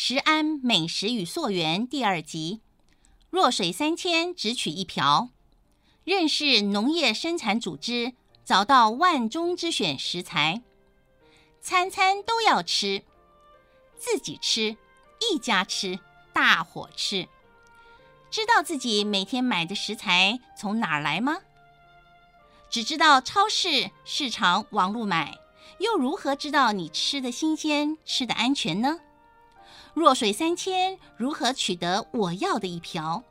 食安美食与溯源第二集，弱水三千，只取一瓢。认识农业生产组织，找到万中之选食材，餐餐都要吃，自己吃，一家吃，大伙吃。知道自己每天买的食材从哪儿来吗？只知道超市、市场、网络买，又如何知道你吃的新鲜、吃的安全呢？弱水三千，如何取得我要的一瓢？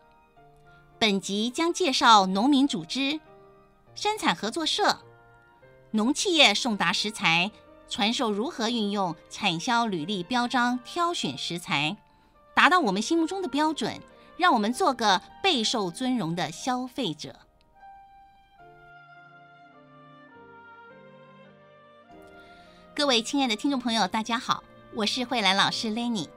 本集将介绍农民组织、生产合作社、农企业送达食材，传授如何运用产销履历标章挑选食材，达到我们心目中的标准，让我们做个备受尊荣的消费者。各位亲爱的听众朋友，大家好，我是慧兰老师 Lenny。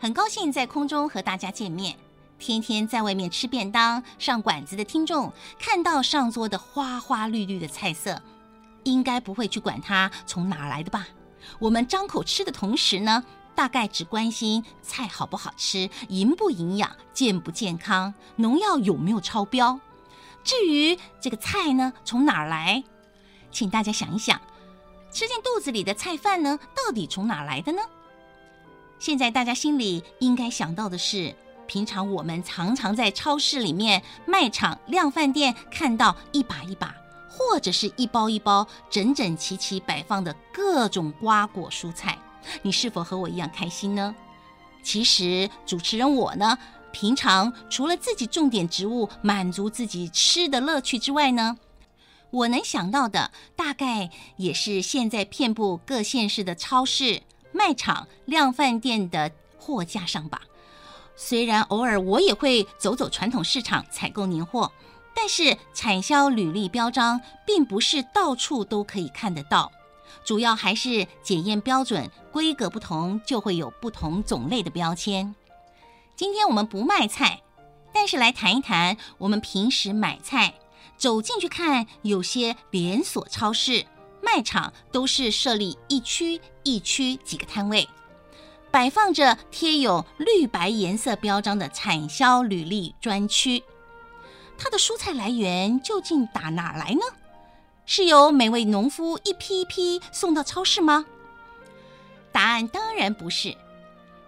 很高兴在空中和大家见面。天天在外面吃便当、上馆子的听众，看到上桌的花花绿绿的菜色，应该不会去管它从哪来的吧？我们张口吃的同时呢，大概只关心菜好不好吃、营不营养、健不健康、农药有没有超标。至于这个菜呢，从哪儿来？请大家想一想，吃进肚子里的菜饭呢，到底从哪来的呢？现在大家心里应该想到的是，平常我们常常在超市里面、卖场、量贩店看到一把一把，或者是一包一包整整齐齐摆放的各种瓜果蔬菜，你是否和我一样开心呢？其实主持人我呢，平常除了自己种点植物满足自己吃的乐趣之外呢，我能想到的大概也是现在遍布各县市的超市。卖场、量贩店的货架上吧。虽然偶尔我也会走走传统市场采购年货，但是产销履历标章并不是到处都可以看得到。主要还是检验标准规格不同，就会有不同种类的标签。今天我们不卖菜，但是来谈一谈我们平时买菜，走进去看，有些连锁超市。卖场都是设立一区一区几个摊位，摆放着贴有绿白颜色标章的产销履历专区。它的蔬菜来源究竟打哪来呢？是由每位农夫一批一批送到超市吗？答案当然不是。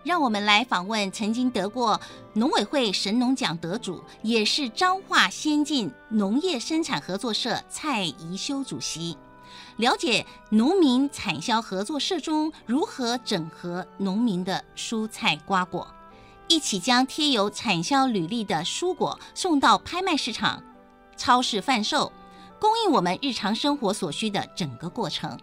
让我们来访问曾经得过农委会神农奖得主，也是彰化先进农业生产合作社蔡宜修主席。了解农民产销合作社中如何整合农民的蔬菜瓜果，一起将贴有产销履历的蔬果送到拍卖市场、超市贩售，供应我们日常生活所需的整个过程。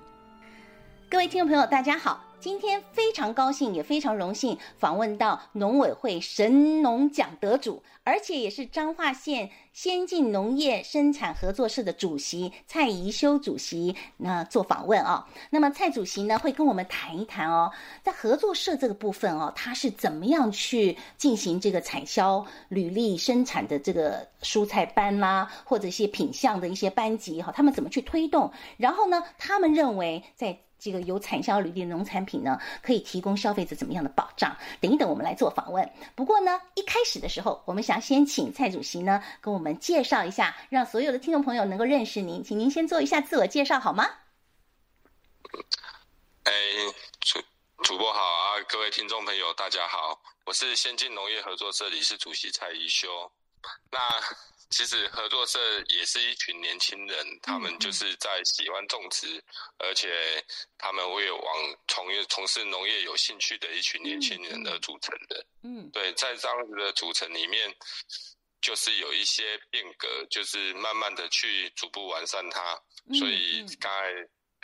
各位听众朋友，大家好。今天非常高兴，也非常荣幸访问到农委会神农奖得主，而且也是彰化县先进农业生产合作社的主席蔡宜修主席，那做访问啊。那么蔡主席呢，会跟我们谈一谈哦，在合作社这个部分哦，他是怎么样去进行这个产销履历生产的这个蔬菜班啦，或者一些品相的一些班级哈，他们怎么去推动？然后呢，他们认为在这个有产销履历的农产品呢，可以提供消费者怎么样的保障？等一等，我们来做访问。不过呢，一开始的时候，我们想先请蔡主席呢，跟我们介绍一下，让所有的听众朋友能够认识您，请您先做一下自我介绍好吗？哎，主主播好啊，各位听众朋友大家好，我是先进农业合作社理事主席蔡宜修。那其实合作社也是一群年轻人，他们就是在喜欢种植，而且他们会有往从业从事农业有兴趣的一群年轻人而组成的。嗯，对，在这样子的组成里面，就是有一些变革，就是慢慢的去逐步完善它。所以刚才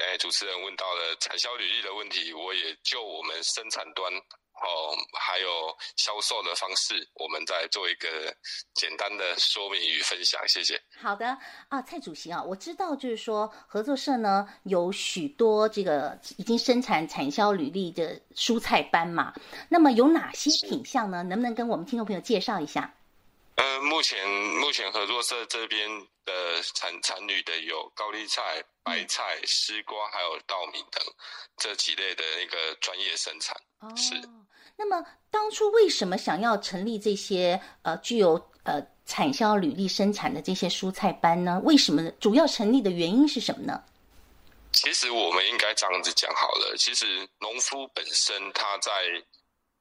诶主持人问到了产销履历的问题，我也就我们生产端。哦，还有销售的方式，我们再做一个简单的说明与分享，谢谢。好的啊，蔡主席啊，我知道就是说合作社呢有许多这个已经生产产销履历的蔬菜班嘛，那么有哪些品项呢？能不能跟我们听众朋友介绍一下？呃，目前目前合作社这边的产产履的有高丽菜、白菜、丝瓜，还有稻米等这几类的一个专业生产，哦、是。那么当初为什么想要成立这些呃具有呃产销履历生产的这些蔬菜班呢？为什么主要成立的原因是什么呢？其实我们应该这样子讲好了。其实农夫本身他在。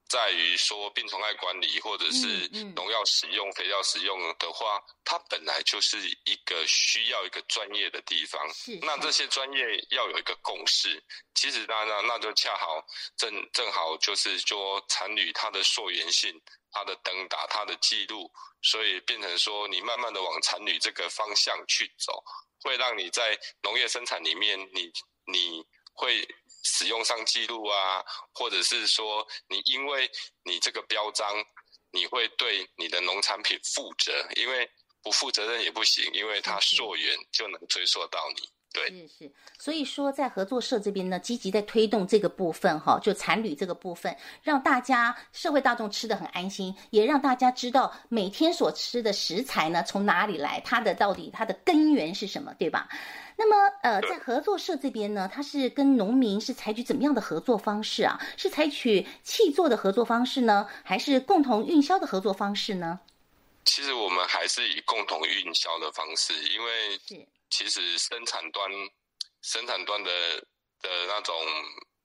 在于说病虫害管理，或者是农药使用、肥料使用的话，它本来就是一个需要一个专业的地方。那这些专业要有一个共识。其实那那那就恰好正正好就是说产旅它的溯源性、它的登打、它的记录，所以变成说你慢慢的往产旅这个方向去走，会让你在农业生产里面，你你会。使用上记录啊，或者是说你因为你这个标章，你会对你的农产品负责，因为不负责任也不行，因为它溯源就能追溯到你。对，是是，所以说在合作社这边呢，积极在推动这个部分哈，就产旅这个部分，让大家社会大众吃得很安心，也让大家知道每天所吃的食材呢从哪里来，它的到底它的根源是什么，对吧？那么呃，在合作社这边呢，它是跟农民是采取怎么样的合作方式啊？是采取契作的合作方式呢，还是共同运销的合作方式呢？其实我们还是以共同运销的方式，因为。其实生产端，生产端的的那种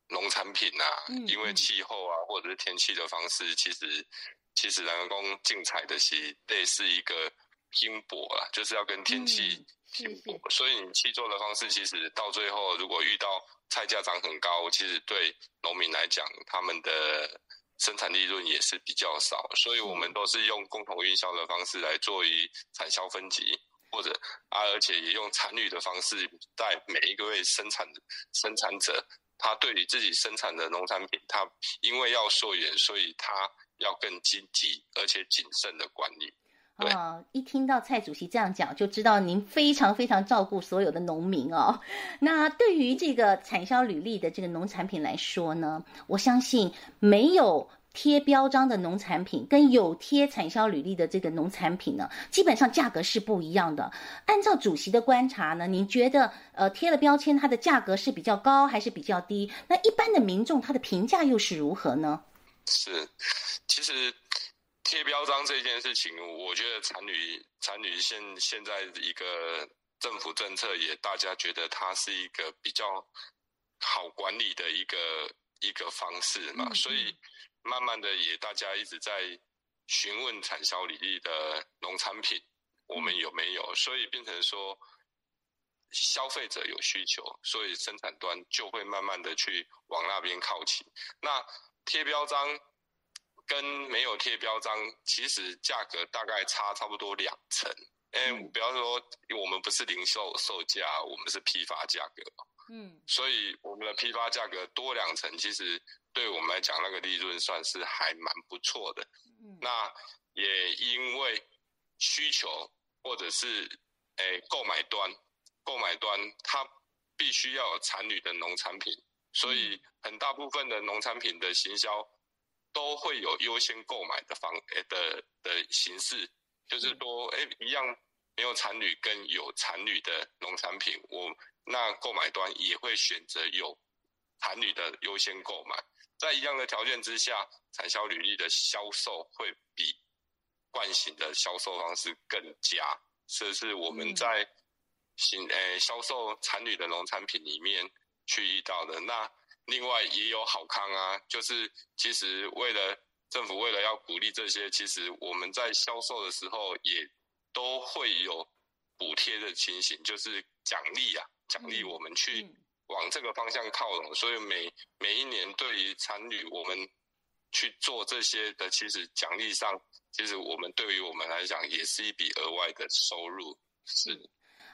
农产品啊，嗯嗯、因为气候啊或者是天气的方式，其实其实人工竞采的是类似一个拼搏啊，就是要跟天气拼所以你契作的方式，其实到最后如果遇到菜价涨很高，其实对农民来讲，他们的生产利润也是比较少。所以我们都是用共同运销的方式来做于产销分级。或者啊，而且也用参与的方式，在每一个位生产生产者，他对于自己生产的农产品，他因为要溯源，所以他要更积极而且谨慎的管理。哦，一听到蔡主席这样讲，就知道您非常非常照顾所有的农民哦。那对于这个产销履历的这个农产品来说呢，我相信没有。贴标章的农产品跟有贴产销履历的这个农产品呢，基本上价格是不一样的。按照主席的观察呢，您觉得呃贴了标签，它的价格是比较高还是比较低？那一般的民众他的评价又是如何呢？是，其实贴标章这件事情，我觉得产旅产旅现现在一个政府政策也大家觉得它是一个比较好管理的一个一个方式嘛，所以。慢慢的，也大家一直在询问产销履历的农产品，我们有没有？所以变成说，消费者有需求，所以生产端就会慢慢的去往那边靠齐。那贴标章跟没有贴标章，其实价格大概差差不多两成。嗯，不要说我们不是零售售价，我们是批发价格。嗯，所以我们的批发价格多两成，其实。对我们来讲，那个利润算是还蛮不错的。嗯那也因为需求或者是诶购买端，购买端它必须要有产旅的农产品，所以很大部分的农产品的行销都会有优先购买的方诶的的形式，就是说诶一样没有产旅跟有产旅的农产品，我那购买端也会选择有产旅的优先购买。在一样的条件之下，产销履历的销售会比惯行的销售方式更佳。这是我们在行诶销售产旅的农产品里面去遇到的。那另外也有好康啊，就是其实为了政府为了要鼓励这些，其实我们在销售的时候也都会有补贴的情形，就是奖励啊，奖励我们去。往这个方向靠拢，所以每每一年对于参与，我们去做这些的，其实奖励上，其实我们对于我们来讲，也是一笔额外的收入。是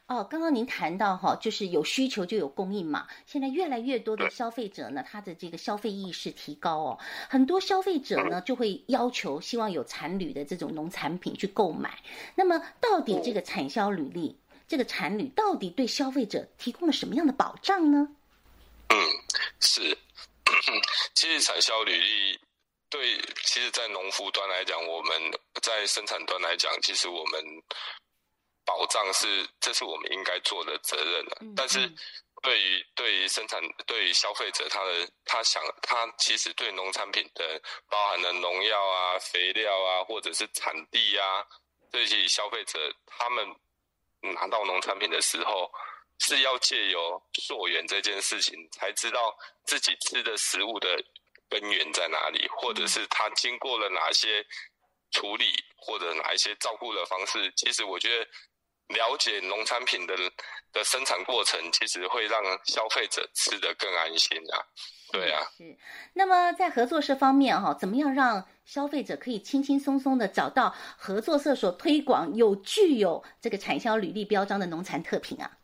哦，刚刚您谈到哈，就是有需求就有供应嘛。现在越来越多的消费者呢，他的这个消费意识提高哦，很多消费者呢就会要求希望有产履的这种农产品去购买。那么，到底这个产销履历？这个产履到底对消费者提供了什么样的保障呢？嗯，是，其实产销履历对，其实，在农夫端来讲，我们在生产端来讲，其实我们保障是，这是我们应该做的责任了。嗯嗯。但是，对于对于生产对于消费者他的他想他其实对农产品的包含了农药啊、肥料啊，或者是产地啊，这些消费者他们拿到农产品的时候，是要借由溯源这件事情，才知道自己吃的食物的根源在哪里，或者是他经过了哪些处理，或者哪一些照顾的方式。其实我觉得。了解农产品的的生产过程，其实会让消费者吃得更安心啊。对啊，是。那么在合作社方面哈，怎么样让消费者可以轻轻松松的找到合作社所推广有具有这个产销履历标章的农产特品啊？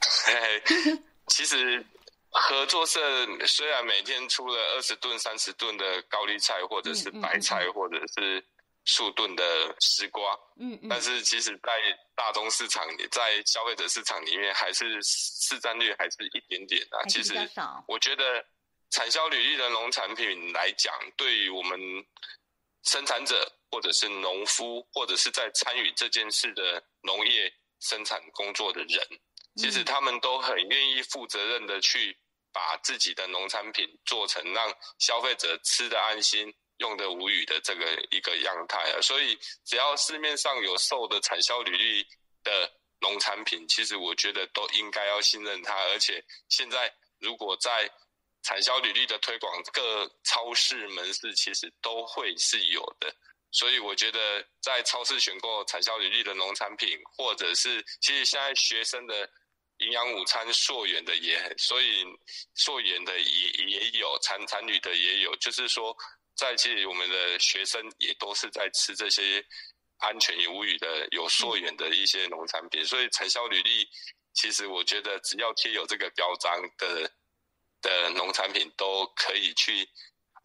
其实合作社虽然每天出了二十吨、三十吨的高丽菜，或者是白菜，或者是。数吨的丝瓜，嗯，但是其实，在大宗市场里，在消费者市场里面，还是市占率还是一点点啊。其实，我觉得产销履历的农产品来讲，对于我们生产者或者是农夫，或者是在参与这件事的农业生产工作的人，其实他们都很愿意负责任的去把自己的农产品做成让消费者吃的安心。用的无语的这个一个样态啊，所以只要市面上有售的产销履历的农产品，其实我觉得都应该要信任它。而且现在如果在产销履历的推广，各超市门市其实都会是有的。所以我觉得在超市选购产销履历的农产品，或者是其实现在学生的营养午餐溯源的也，所以溯源的也也有产产旅的也有，就是说。在其实我们的学生也都是在吃这些安全无语的有溯源的一些农产品，所以产销履历其实我觉得只要贴有这个标章的的农产品都可以去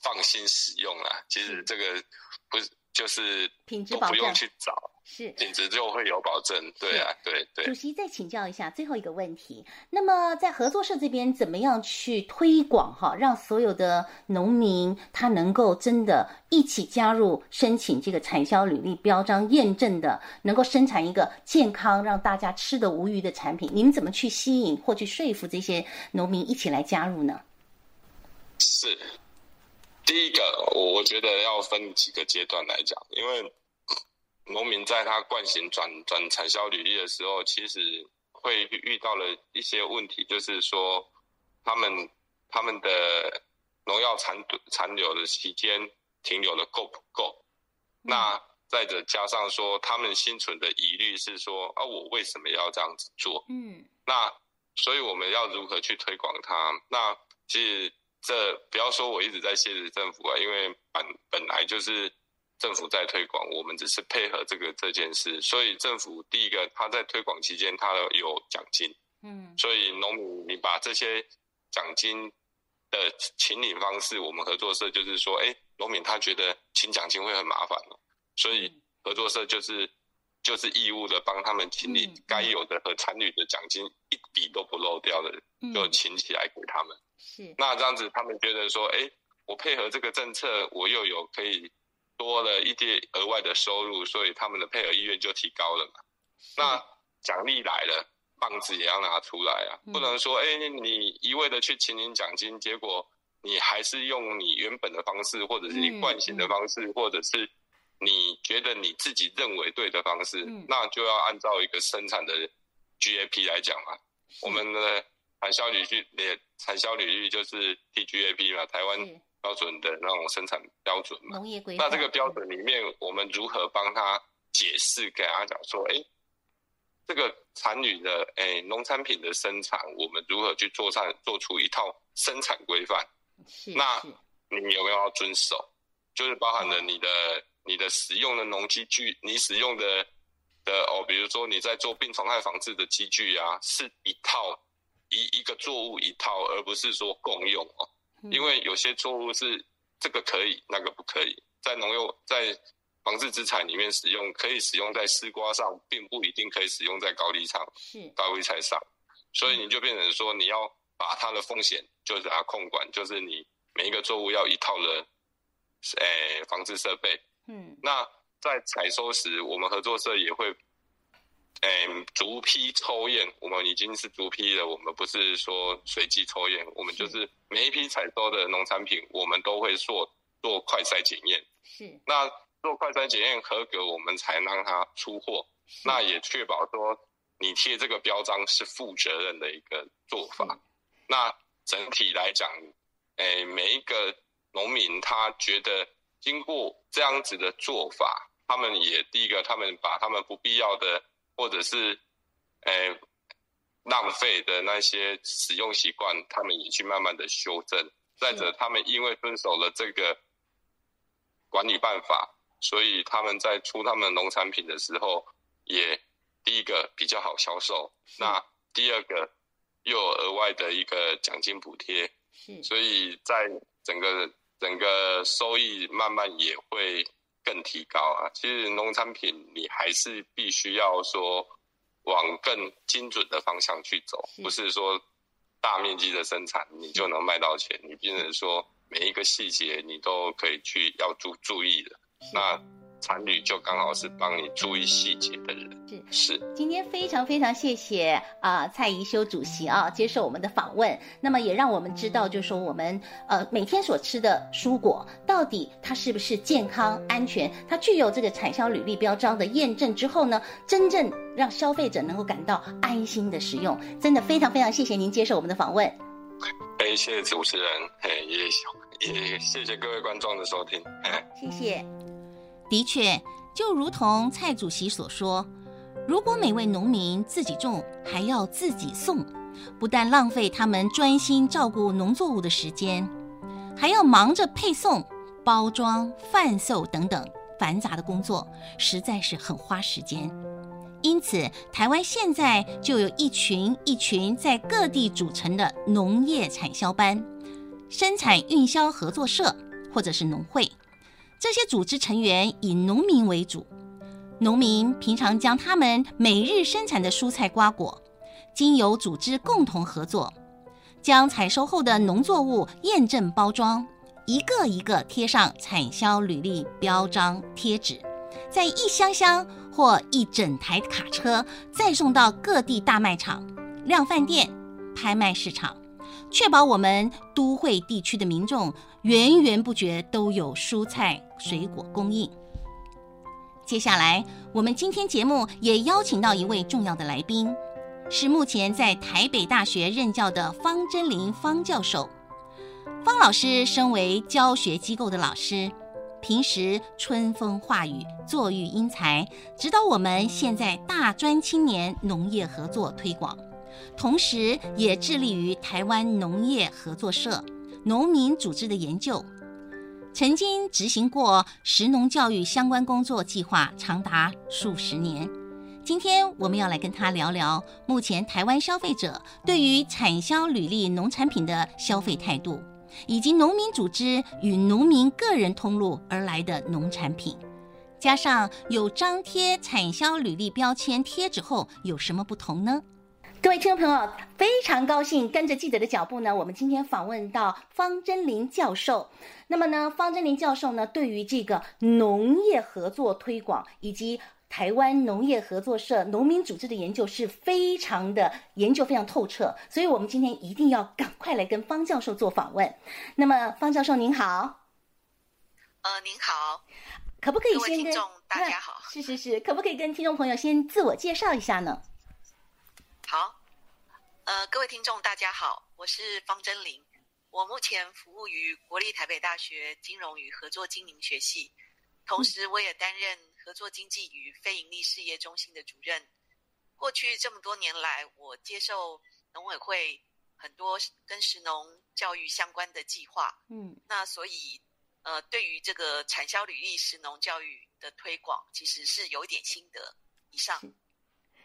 放心使用啦。其实这个不是就是都不用去找。是品质就会有保证，对啊，对对。主席再请教一下最后一个问题，那么在合作社这边怎么样去推广哈，让所有的农民他能够真的一起加入申请这个产销履历标章验证的，能够生产一个健康让大家吃的无余的产品？你们怎么去吸引或去说服这些农民一起来加入呢？是第一个，我我觉得要分几个阶段来讲，因为。农民在他惯行转转产销履历的时候，其实会遇到了一些问题，就是说他们他们的农药残残留的期间停留的够不够？那再者加上说，他们心存的疑虑是说啊，我为什么要这样子做？嗯，那所以我们要如何去推广它？那其实这不要说我一直在谢谢政府啊，因为本本来就是。政府在推广，我们只是配合这个这件事。所以政府第一个，他在推广期间，他有奖金。嗯，所以农民，你把这些奖金的请领方式，我们合作社就是说，哎，农民他觉得请奖金会很麻烦，所以合作社就是就是义务的帮他们请领该有的和参与的奖金，一笔都不漏掉的，就请起来给他们。是，那这样子，他们觉得说，哎，我配合这个政策，我又有可以。多了一点额外的收入，所以他们的配合意愿就提高了嘛。那奖励来了，棒子也要拿出来啊，不能说哎、欸，你一味的去请领奖金，结果你还是用你原本的方式，或者是你惯性的方式，或者是你觉得你自己认为对的方式，那就要按照一个生产的 GAP 来讲嘛。我们的产销履历，也产销履历就是 TGAP 嘛，台湾。标准的那种生产标准嘛，农业规范。那这个标准里面，我们如何帮他解释？给他讲说，哎、欸，这个产旅的，哎、欸，农产品的生产，我们如何去做上做出一套生产规范？那你有没有要遵守？就是包含了你的、嗯、你的使用的农机具，你使用的的哦，比如说你在做病虫害防治的机具啊，是一套一一个作物一套，而不是说共用哦。因为有些作物是这个可以，那个不可以，在农用在防治资产里面使用，可以使用在丝瓜上，并不一定可以使用在高丽上，高丽菜上，所以你就变成说，你要把它的风险就是把它控管，就是你每一个作物要一套的，诶防治设备。嗯，那在采收时，我们合作社也会诶逐批抽验，我们已经是逐批了，我们不是说随机抽验，我们就是每一批采收的农产品，我们都会做做快筛检验。是，那做快筛检验合格，我们才让它出货。那也确保说你贴这个标章是负责任的一个做法。那整体来讲，诶，每一个农民他觉得经过这样子的做法，他们也第一个，他们把他们不必要的或者是诶浪费的那些使用习惯，他们也去慢慢的修正。再者，他们因为遵守了这个管理办法，所以他们在出他们农产品的时候。也第一个比较好销售，那第二个又有额外的一个奖金补贴，是，所以在整个整个收益慢慢也会更提高啊。其实农产品你还是必须要说往更精准的方向去走，不是说大面积的生产你就能卖到钱，你变成说每一个细节你都可以去要注注意的那。参与就刚好是帮你注意细节的人，是是。今天非常非常谢谢啊、呃、蔡宜修主席啊接受我们的访问，那么也让我们知道，就是说我们呃每天所吃的蔬果到底它是不是健康安全，它具有这个产销履历标章的验证之后呢，真正让消费者能够感到安心的食用。真的非常非常谢谢您接受我们的访问。哎，谢谢主持人，哎也也谢谢各位观众的收听，哎，谢谢。的确，就如同蔡主席所说，如果每位农民自己种还要自己送，不但浪费他们专心照顾农作物的时间，还要忙着配送、包装、贩售等等繁杂的工作，实在是很花时间。因此，台湾现在就有一群一群在各地组成的农业产销班、生产运销合作社，或者是农会。这些组织成员以农民为主，农民平常将他们每日生产的蔬菜瓜果，经由组织共同合作，将采收后的农作物验证包装，一个一个贴上产销履历标章贴纸，再一箱箱或一整台卡车再送到各地大卖场、量贩店、拍卖市场。确保我们都会地区的民众源源不绝都有蔬菜水果供应。接下来，我们今天节目也邀请到一位重要的来宾，是目前在台北大学任教的方祯麟方教授。方老师身为教学机构的老师，平时春风化雨、作育英才，指导我们现在大专青年农业合作推广。同时，也致力于台湾农业合作社、农民组织的研究，曾经执行过食农教育相关工作计划，长达数十年。今天我们要来跟他聊聊目前台湾消费者对于产销履历农产品的消费态度，以及农民组织与农民个人通路而来的农产品，加上有张贴产销履历标签贴纸后有什么不同呢？各位听众朋友，非常高兴跟着记者的脚步呢，我们今天访问到方真林教授。那么呢，方真林教授呢，对于这个农业合作推广以及台湾农业合作社农民组织的研究是非常的研究非常透彻，所以我们今天一定要赶快来跟方教授做访问。那么，方教授您好。呃，您好。可不可以先跟听众大家好？是是是，可不可以跟听众朋友先自我介绍一下呢？好，呃，各位听众，大家好，我是方真玲，我目前服务于国立台北大学金融与合作经营学系，同时我也担任合作经济与非营利事业中心的主任。过去这么多年来，我接受农委会很多跟食农教育相关的计划，嗯，那所以，呃，对于这个产销履历食农教育的推广，其实是有一点心得。以上。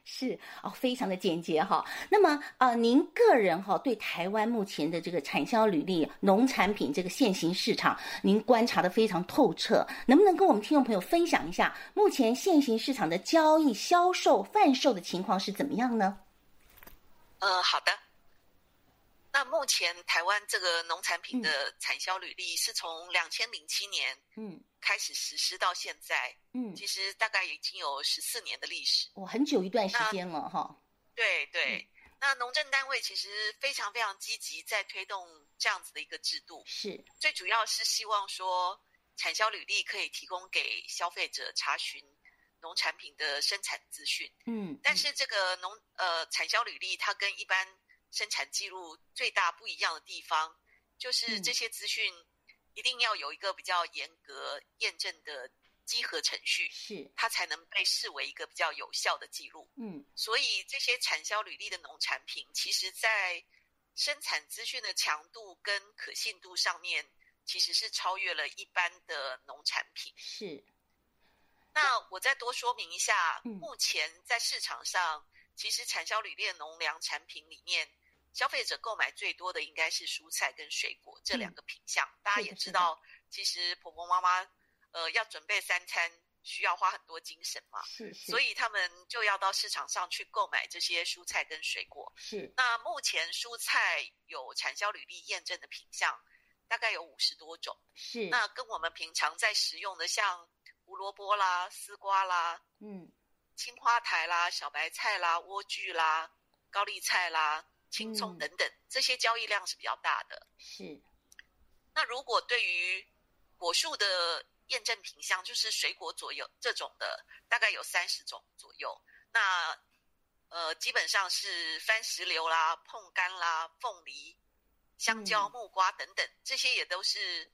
是哦，非常的简洁哈。那么啊、呃，您个人哈对台湾目前的这个产销履历农产品这个现行市场，您观察的非常透彻，能不能跟我们听众朋友分享一下目前现行市场的交易、销售、贩售的情况是怎么样呢？呃，好的。那目前台湾这个农产品的产销履历是从两千零七年嗯开始实施到现在嗯，其实大概已经有十四年的历史，哦，很久一段时间了哈。对对，那农政单位其实非常非常积极在推动这样子的一个制度，是。最主要是希望说产销履历可以提供给消费者查询农产品的生产资讯，嗯，但是这个农呃产销履历它跟一般生产记录最大不一样的地方，就是这些资讯一定要有一个比较严格验证的稽核程序，是它才能被视为一个比较有效的记录。嗯，所以这些产销履历的农产品，其实在生产资讯的强度跟可信度上面，其实是超越了一般的农产品。是。那我再多说明一下，目前在市场上，其实产销履历的农粮产品里面。消费者购买最多的应该是蔬菜跟水果这两个品项。嗯、大家也知道，其实婆婆妈妈呃要准备三餐需要花很多精神嘛，是是，所以他们就要到市场上去购买这些蔬菜跟水果。是。那目前蔬菜有产销履历验证的品项大概有五十多种。是。那跟我们平常在食用的像胡萝卜啦、丝瓜啦、嗯、青花台啦、小白菜啦、莴苣啦、高丽菜啦。青葱等等，这些交易量是比较大的。是。那如果对于果树的验证品项，就是水果左右这种的，大概有三十种左右。那呃，基本上是番石榴啦、碰柑啦、凤梨、香蕉、木瓜等等，嗯、这些也都是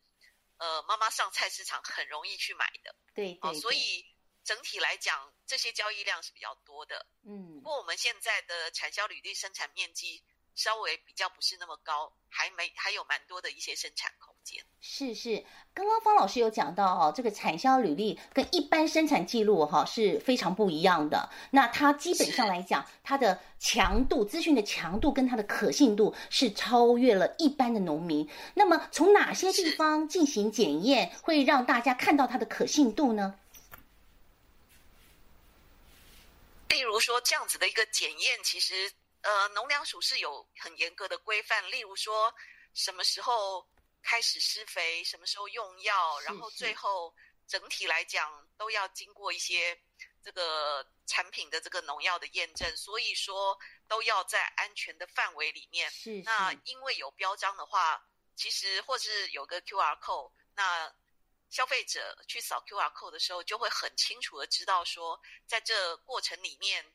呃妈妈上菜市场很容易去买的。对，对，对。哦，所以整体来讲，这些交易量是比较多的。嗯。不过我们现在的产销履历生产面积。稍微比较不是那么高，还没还有蛮多的一些生产空间。是是，刚刚方老师有讲到哦，这个产销履历跟一般生产记录哈是非常不一样的。那它基本上来讲，它的强度、资讯的强度跟它的可信度是超越了一般的农民。那么从哪些地方进行检验，会让大家看到它的可信度呢？例如说这样子的一个检验，其实。呃，农粮署是有很严格的规范，例如说什么时候开始施肥，什么时候用药，然后最后整体来讲都要经过一些这个产品的这个农药的验证，所以说都要在安全的范围里面。是，是。那因为有标章的话，其实或是有个 QR code，那消费者去扫 QR code 的时候，就会很清楚的知道说，在这过程里面。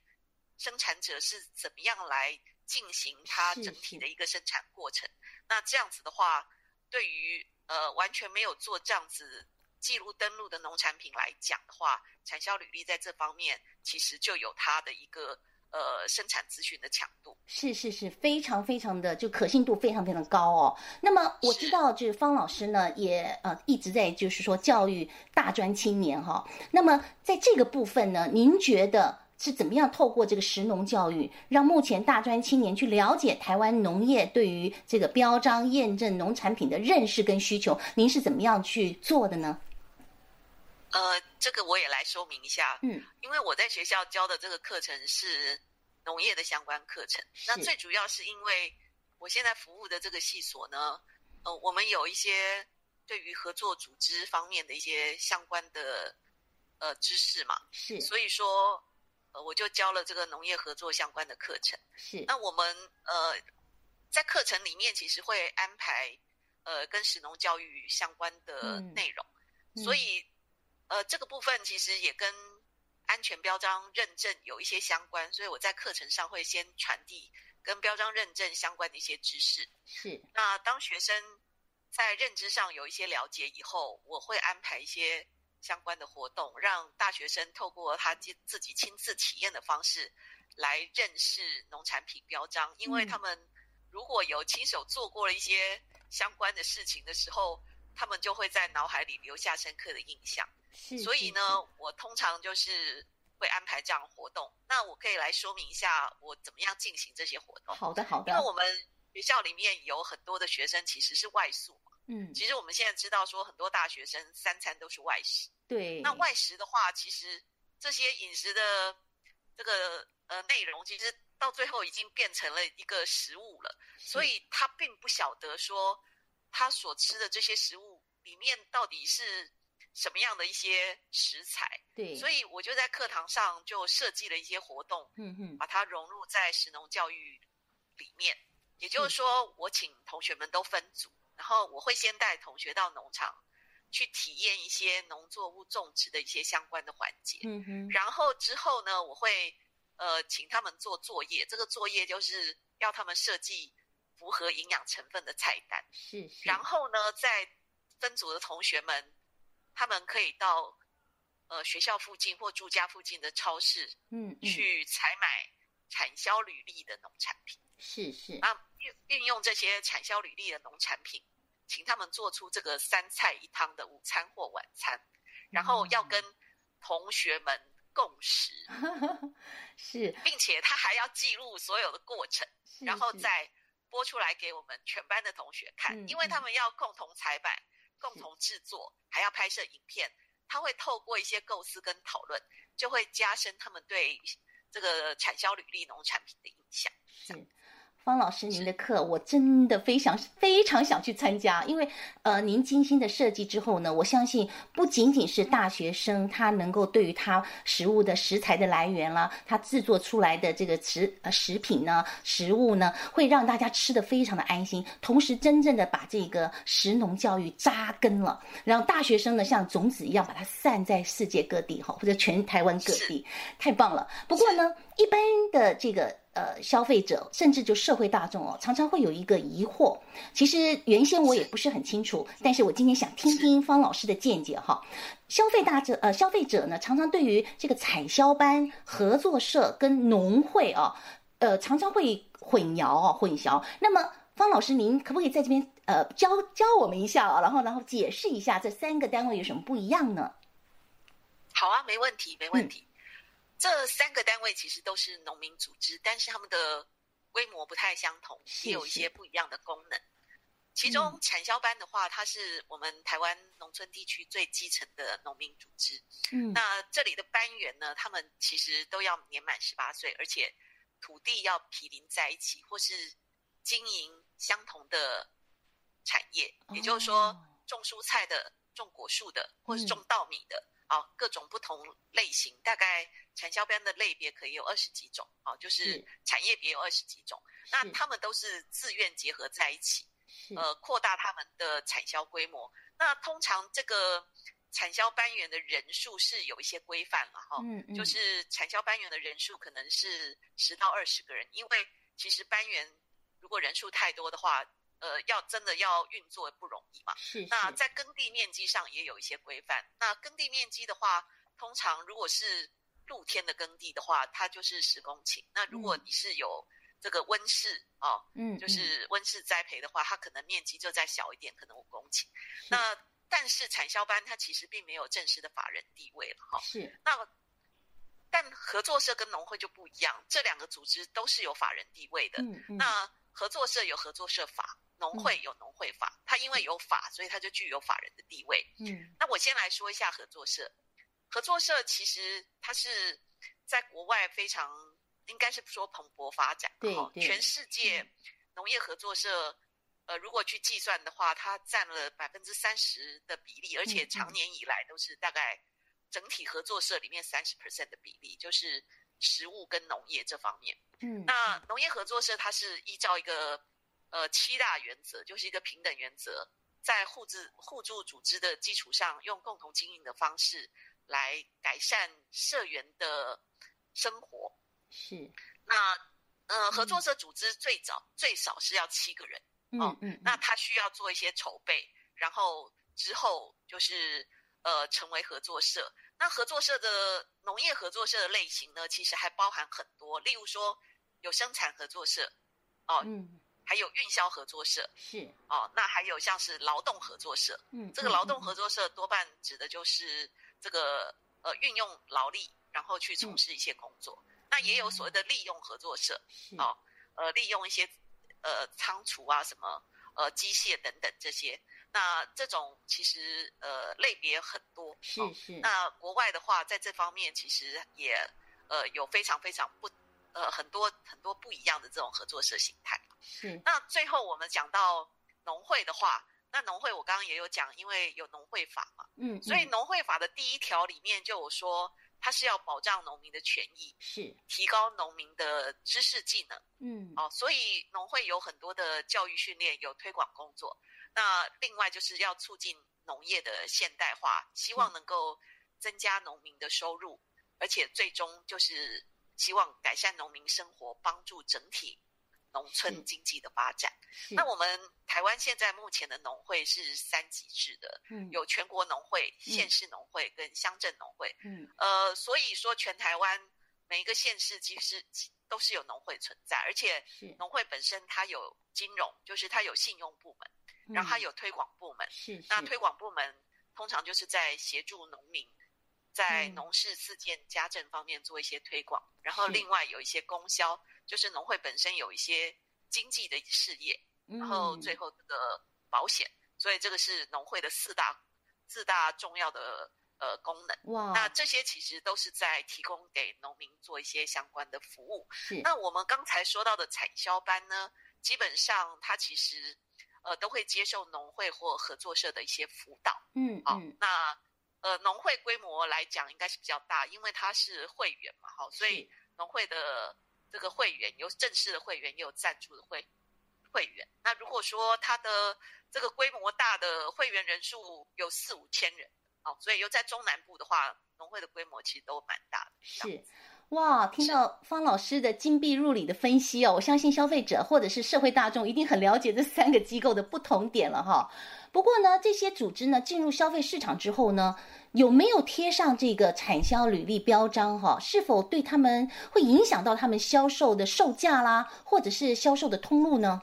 生产者是怎么样来进行它整体的一个生产过程？那这样子的话，对于呃完全没有做这样子记录登录的农产品来讲的话，产销履历在这方面其实就有它的一个呃生产资讯的强度。是是是，非常非常的就可信度非常非常高哦。那么我知道，就是方老师呢也呃一直在就是说教育大专青年哈、哦。那么在这个部分呢，您觉得？是怎么样透过这个食农教育，让目前大专青年去了解台湾农业对于这个标章验证农产品的认识跟需求？您是怎么样去做的呢？呃，这个我也来说明一下。嗯，因为我在学校教的这个课程是农业的相关课程，那最主要是因为我现在服务的这个系所呢，呃，我们有一些对于合作组织方面的一些相关的呃知识嘛，是，所以说。我就教了这个农业合作相关的课程。是，那我们呃，在课程里面其实会安排呃跟食农教育相关的内容，嗯、所以呃这个部分其实也跟安全标章认证有一些相关，所以我在课程上会先传递跟标章认证相关的一些知识。是，那当学生在认知上有一些了解以后，我会安排一些。相关的活动，让大学生透过他自自己亲自体验的方式来认识农产品标章，因为他们如果有亲手做过了一些相关的事情的时候，他们就会在脑海里留下深刻的印象。是，所以呢，我通常就是会安排这样的活动。那我可以来说明一下我怎么样进行这些活动。好的，好的。因为我们学校里面有很多的学生其实是外宿嘛。嗯，其实我们现在知道说很多大学生三餐都是外食。对，那外食的话，其实这些饮食的这个呃内容，其实到最后已经变成了一个食物了，所以他并不晓得说他所吃的这些食物里面到底是什么样的一些食材。对，所以我就在课堂上就设计了一些活动，嗯哼，把它融入在食农教育里面。也就是说，我请同学们都分组，然后我会先带同学到农场去体验一些农作物种植的一些相关的环节。嗯哼，然后之后呢，我会呃请他们做作业，这个作业就是要他们设计符合营养成分的菜单。是是。然后呢，在分组的同学们，他们可以到呃学校附近或住家附近的超市，嗯，嗯，去采买产销履历的农产品。是是啊，运运用这些产销履历的农产品，请他们做出这个三菜一汤的午餐或晚餐，然后要跟同学们共食，是，并且他还要记录所有的过程，然后再播出来给我们全班的同学看，因为他们要共同采买、共同制作，还要拍摄影片，他会透过一些构思跟讨论，就会加深他们对这个产销履历农产品的印象。是。方老师，您的课我真的非常非常想去参加，因为呃，您精心的设计之后呢，我相信不仅仅是大学生，他能够对于他食物的食材的来源啦，他制作出来的这个食呃食品呢，食物呢，会让大家吃的非常的安心，同时真正的把这个食农教育扎根了，让大学生呢像种子一样把它散在世界各地哈，或者全台湾各地，太棒了。不过呢，一般的这个。呃，消费者甚至就社会大众哦，常常会有一个疑惑。其实原先我也不是很清楚，但是我今天想听听方老师的见解哈。消费大者呃，消费者呢，常常对于这个产销班、合作社跟农会哦，呃，常常会混淆啊，混淆。那么方老师，您可不可以在这边呃教教我们一下啊？然后然后解释一下这三个单位有什么不一样呢？好啊，没问题，没问题。嗯这三个单位其实都是农民组织，但是他们的规模不太相同，也有一些不一样的功能。其中产销班的话，它是我们台湾农村地区最基层的农民组织。嗯，那这里的班员呢，他们其实都要年满十八岁，而且土地要毗邻在一起，或是经营相同的产业。也就是说，种蔬菜的、种果树的，或是种稻米的。啊，各种不同类型，大概产销班的类别可以有二十几种，啊，就是产业别有二十几种。那他们都是自愿结合在一起，呃，扩大他们的产销规模。那通常这个产销班员的人数是有一些规范了，哈，嗯，就是产销班员的人数可能是十到二十个人，因为其实班员如果人数太多的话。呃，要真的要运作不容易嘛？是，是。那在耕地面积上也有一些规范。那耕地面积的话，通常如果是露天的耕地的话，它就是十公顷。那如果你是有这个温室啊，嗯，就是温室栽培的话，它可能面积就再小一点，可能五公顷。那但是产销班它其实并没有正式的法人地位了哈。是。那，但合作社跟农会就不一样，这两个组织都是有法人地位的。嗯嗯。那合作社有合作社法。农会有农会法，它因为有法，所以它就具有法人的地位。嗯，那我先来说一下合作社。合作社其实它是在国外非常，应该是说蓬勃发展。对，对，全世界农业合作社，呃，如果去计算的话，它占了百分之三十的比例，而且常年以来都是大概整体合作社里面三十 percent 的比例，就是食物跟农业这方面。嗯，那农业合作社它是依照一个。呃，七大原则就是一个平等原则，在互助互助组织的基础上，用共同经营的方式来改善社员的生活。是，那呃，合作社组织最早、嗯、最少是要七个人哦，嗯，嗯，那他需要做一些筹备，然后之后就是呃成为合作社。那合作社的农业合作社的类型呢，其实还包含很多，例如说有生产合作社哦。嗯还有运销合作社是哦，那还有像是劳动合作社，嗯，这个劳动合作社多半指的就是这个呃运用劳力，然后去从事一些工作。嗯、那也有所谓的利用合作社，是哦，呃，利用一些呃仓储啊什么呃机械等等这些。那这种其实呃类别很多，是是、哦。那国外的话，在这方面其实也呃有非常非常不呃很多很多不一样的这种合作社形态。是。那最后我们讲到农会的话，那农会我刚刚也有讲，因为有农会法嘛，嗯，嗯，所以农会法的第一条里面就有说，它是要保障农民的权益，是提高农民的知识技能，嗯，哦，所以农会有很多的教育训练，有推广工作。那另外就是要促进农业的现代化，希望能够增加农民的收入，而且最终就是希望改善农民生活，帮助整体农村经济的发展。那我们台湾现在目前的农会是三级制的，嗯，有全国农会、县市农会跟乡镇农会，嗯，呃，所以说全台湾每一个县市其实都是有农会存在，而且农会本身它有金融，就是它有信用部门。然后它有推广部门，是，是那推广部门通常就是在协助农民在农事四件家政方面做一些推广，然后另外有一些供销，就是农会本身有一些经济的事业，然后最后这个保险，所以这个是农会的四大四大重要的呃功能。哇，那这些其实都是在提供给农民做一些相关的服务。是，那我们刚才说到的产销班呢，基本上它其实。呃，都会接受农会或合作社的一些辅导。嗯，好，那呃，农会规模来讲应该是比较大，因为它是会员嘛，好，所以农会的这个会员有正式的会员，也有赞助的会会员。那如果说它的这个规模大的会员人数有四五千人，好，所以又在中南部的话，农会的规模其实都蛮大的。是。哇，听到方老师的金碧入里的分析哦，我相信消费者或者是社会大众一定很了解这三个机构的不同点了哈。不过呢，这些组织呢进入消费市场之后呢，有没有贴上这个产销履历标章哈？是否对他们会影响到他们销售的售价啦，或者是销售的通路呢？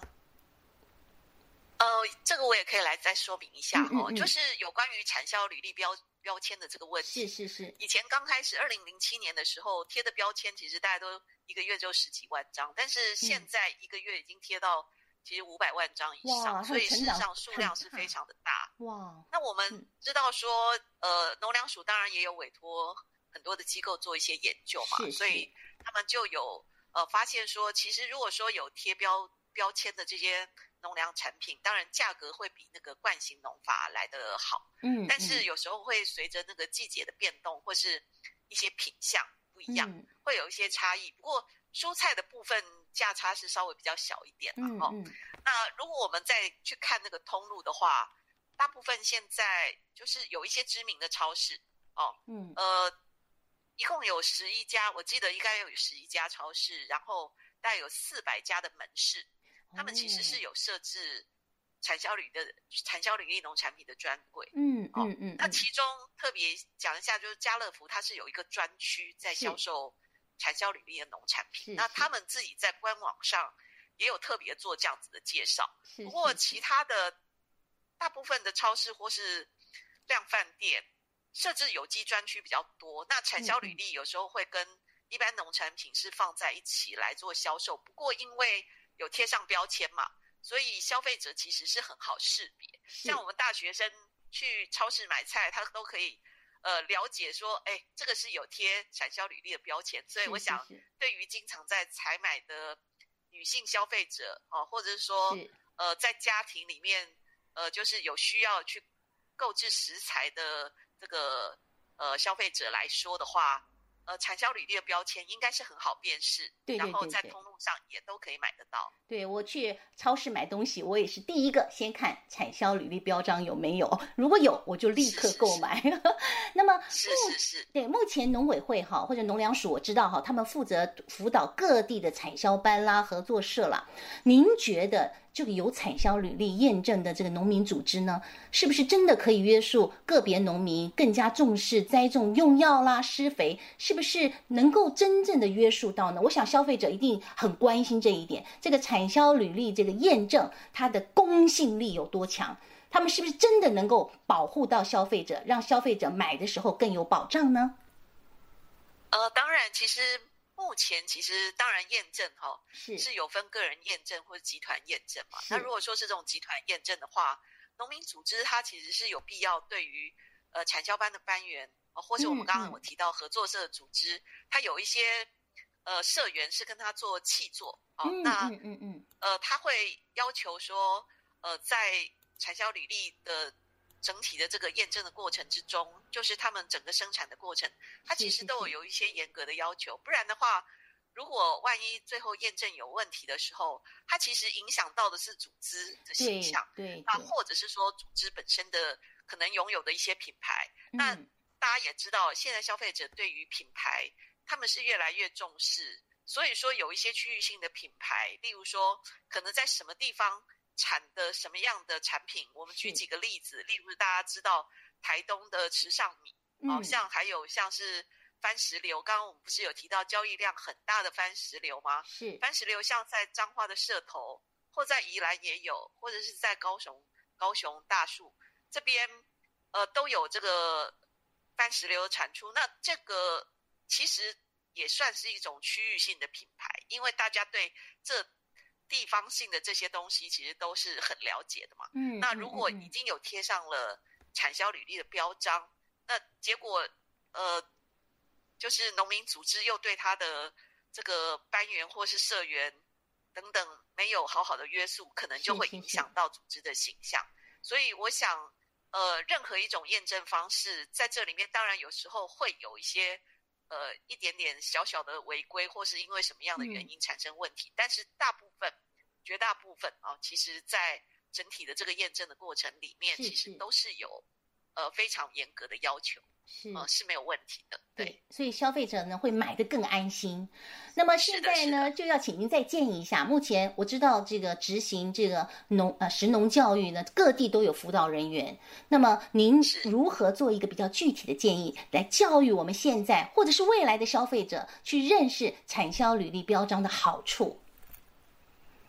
呃，这个我也可以来再说明一下哈，嗯嗯嗯，就是有关于产销履历标。标签的这个问题是是是，以前刚开始二零零七年的时候贴的标签，其实大家都一个月就十几万张，但是现在一个月已经贴到其实五百万张以上，所以事实上数量是非常的大。哇，那我们知道说，呃，农粮署当然也有委托很多的机构做一些研究嘛，所以他们就有呃发现说，其实如果说有贴标标签的这些。农粮产品当然价格会比那个惯型农法来得好，嗯，但是有时候会随着那个季节的变动或是一些品相不一样，嗯、会有一些差异。不过蔬菜的部分价差是稍微比较小一点嘛，哦、嗯嗯，那如果我们再去看那个通路的话，大部分现在就是有一些知名的超市哦，嗯，呃，一共有十一家，我记得应该有十一家超市，然后大概有四百家的门市。他们其实是有设置产销履的产销履历农产品的专柜，嗯嗯嗯。那其中特别讲一下，就是家乐福它是有一个专区在销售产销履历的农产品，那他们自己在官网上也有特别做这样子的介绍。不过其他的大部分的超市或是量贩店设置有机专区比较多，那产销履历有时候会跟一般农产品是放在一起来做销售。不过因为有贴上标签嘛，所以消费者其实是很好识别。像我们大学生去超市买菜，他都可以呃了解说，哎，这个是有贴产销履历的标签。所以我想，对于经常在采买的女性消费者啊，或者是说呃在家庭里面呃就是有需要去购置食材的这个呃消费者来说的话。呃，产销履历的标签应该是很好辨识，对，对，对，对，然后在通路上也都可以买得到。对，我去超市买东西，我也是第一个先看产销履历标章有没有，如果有，我就立刻购买。是是是那么，是是是，对，目前农委会哈或者农粮署我知道哈，他们负责辅导各地的产销班啦、合作社啦。您觉得？这个有产销履历验证的这个农民组织呢，是不是真的可以约束个别农民更加重视栽种、用药啦、施肥？是不是能够真正的约束到呢？我想消费者一定很关心这一点。这个产销履历这个验证，它的公信力有多强？他们是不是真的能够保护到消费者，让消费者买的时候更有保障呢？呃，当然，其实。目前其实当然验证哈是是有分个人验证或者集团验证嘛。那如果说是这种集团验证的话，农民组织它其实是有必要对于呃产销班的班员，或者我们刚刚有提到合作社的组织，它有一些呃社员是跟他做契作啊，嗯、那嗯嗯嗯呃他会要求说，呃在产销履历的整体的这个验证的过程之中，就是他们整个生产的过程，它其实都有有一些严格的要求，不然的话。如果万一最后验证有问题的时候，它其实影响到的是组织的形象，对，那或者是说组织本身的可能拥有的一些品牌。嗯、那大家也知道，现在消费者对于品牌他们是越来越重视，所以说有一些区域性的品牌，例如说可能在什么地方产的什么样的产品，我们举几个例子，例如大家知道台东的池上米，好、嗯、像还有像是。番石榴，刚刚我们不是有提到交易量很大的番石榴吗？是番石榴，像在彰化的社头，或在宜兰也有，或者是在高雄高雄大树这边，呃，都有这个番石榴产出。那这个其实也算是一种区域性的品牌，因为大家对这地方性的这些东西其实都是很了解的嘛。嗯，那如果已经有贴上了产销履历的标章，那结果呃。就是农民组织又对他的这个班员或是社员等等没有好好的约束，可能就会影响到组织的形象。所以我想，呃，任何一种验证方式在这里面，当然有时候会有一些呃一点点小小的违规，或是因为什么样的原因产生问题。嗯、但是大部分、绝大部分啊，其实在整体的这个验证的过程里面，其实都是有呃非常严格的要求。是、呃、是没有问题的，对，对，所以消费者呢会买的更安心。那么现在呢，就要请您再建议一下。目前我知道这个执行这个农呃食农教育呢，各地都有辅导人员。那么您如何做一个比较具体的建议，来教育我们现在或者是未来的消费者去认识产销履历标章的好处？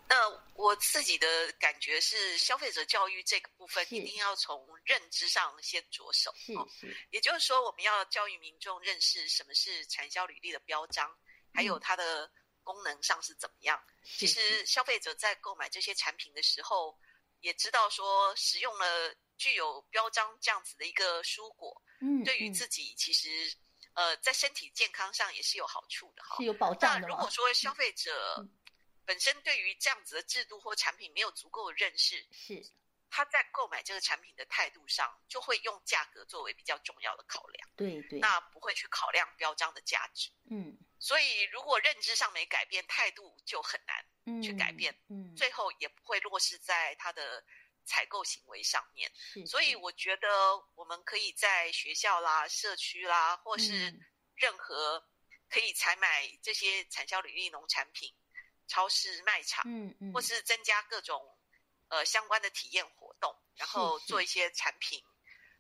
那。我自己的感觉是，消费者教育这个部分一定要从认知上先着手。是是，也就是说，我们要教育民众认识什么是产销履历的标章，还有它的功能上是怎么样。其实，消费者在购买这些产品的时候，也知道说，使用了具有标章这样子的一个蔬果，嗯，对于自己其实呃，在身体健康上也是有好处的哈，是有保障的。那如果说消费者，本身对于这样子的制度或产品没有足够的认识，是他在购买这个产品的态度上，就会用价格作为比较重要的考量。对对，那不会去考量标章的价值。嗯，所以如果认知上没改变，态度就很难去改变。嗯，最后也不会落实在他的采购行为上面。是，所以我觉得我们可以在学校啦、社区啦，或是任何可以采买这些产销履历农产品。超市卖场，嗯嗯，或是增加各种呃相关的体验活动，然后做一些产品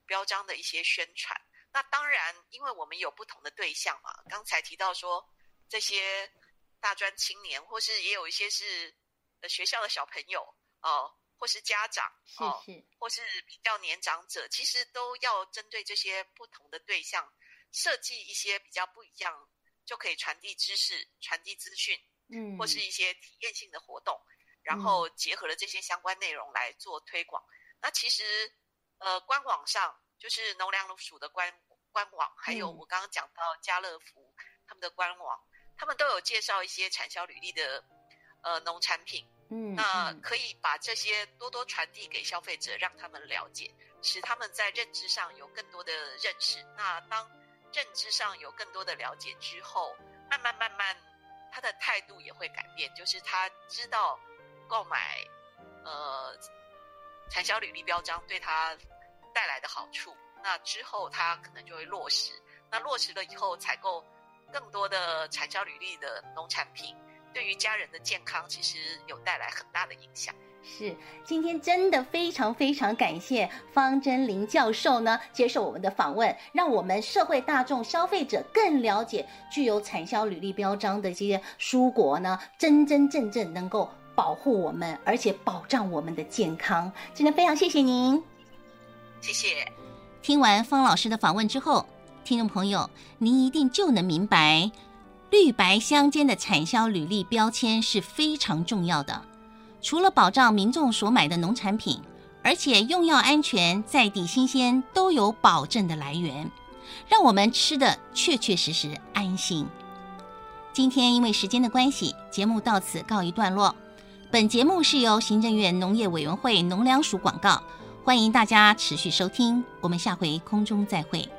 标章的一些宣传。那当然，因为我们有不同的对象嘛，刚才提到说这些大专青年，或是也有一些是呃学校的小朋友哦、呃，或是家长哦，是是，或是比较年长者，其实都要针对这些不同的对象，设计一些比较不一样，就可以传递知识、传递资讯。嗯，或是一些体验性的活动，然后结合了这些相关内容来做推广。嗯、那其实，呃，官网上就是农粮署的官官网，还有我刚刚讲到家乐福他们的官网，他们都有介绍一些产销履历的呃农产品。嗯，那可以把这些多多传递给消费者，让他们了解，使他们在认知上有更多的认识。那当认知上有更多的了解之后，慢慢慢慢。他的态度也会改变，就是他知道购买呃产销履历标章对他带来的好处，那之后他可能就会落实。那落实了以后，采购更多的产销履历的农产品，对于家人的健康其实有带来很大的影响。是，今天真的非常非常感谢方真林教授呢，接受我们的访问，让我们社会大众消费者更了解具有产销履历标章的这些蔬果呢，真真正正能够保护我们，而且保障我们的健康。真的非常谢谢您，谢谢。听完方老师的访问之后，听众朋友，您一定就能明白，绿白相间的产销履历标签是非常重要的。除了保障民众所买的农产品，而且用药安全、在地新鲜都有保证的来源，让我们吃得确确实实安心。今天因为时间的关系，节目到此告一段落。本节目是由行政院农业委员会农粮署广告，欢迎大家持续收听。我们下回空中再会。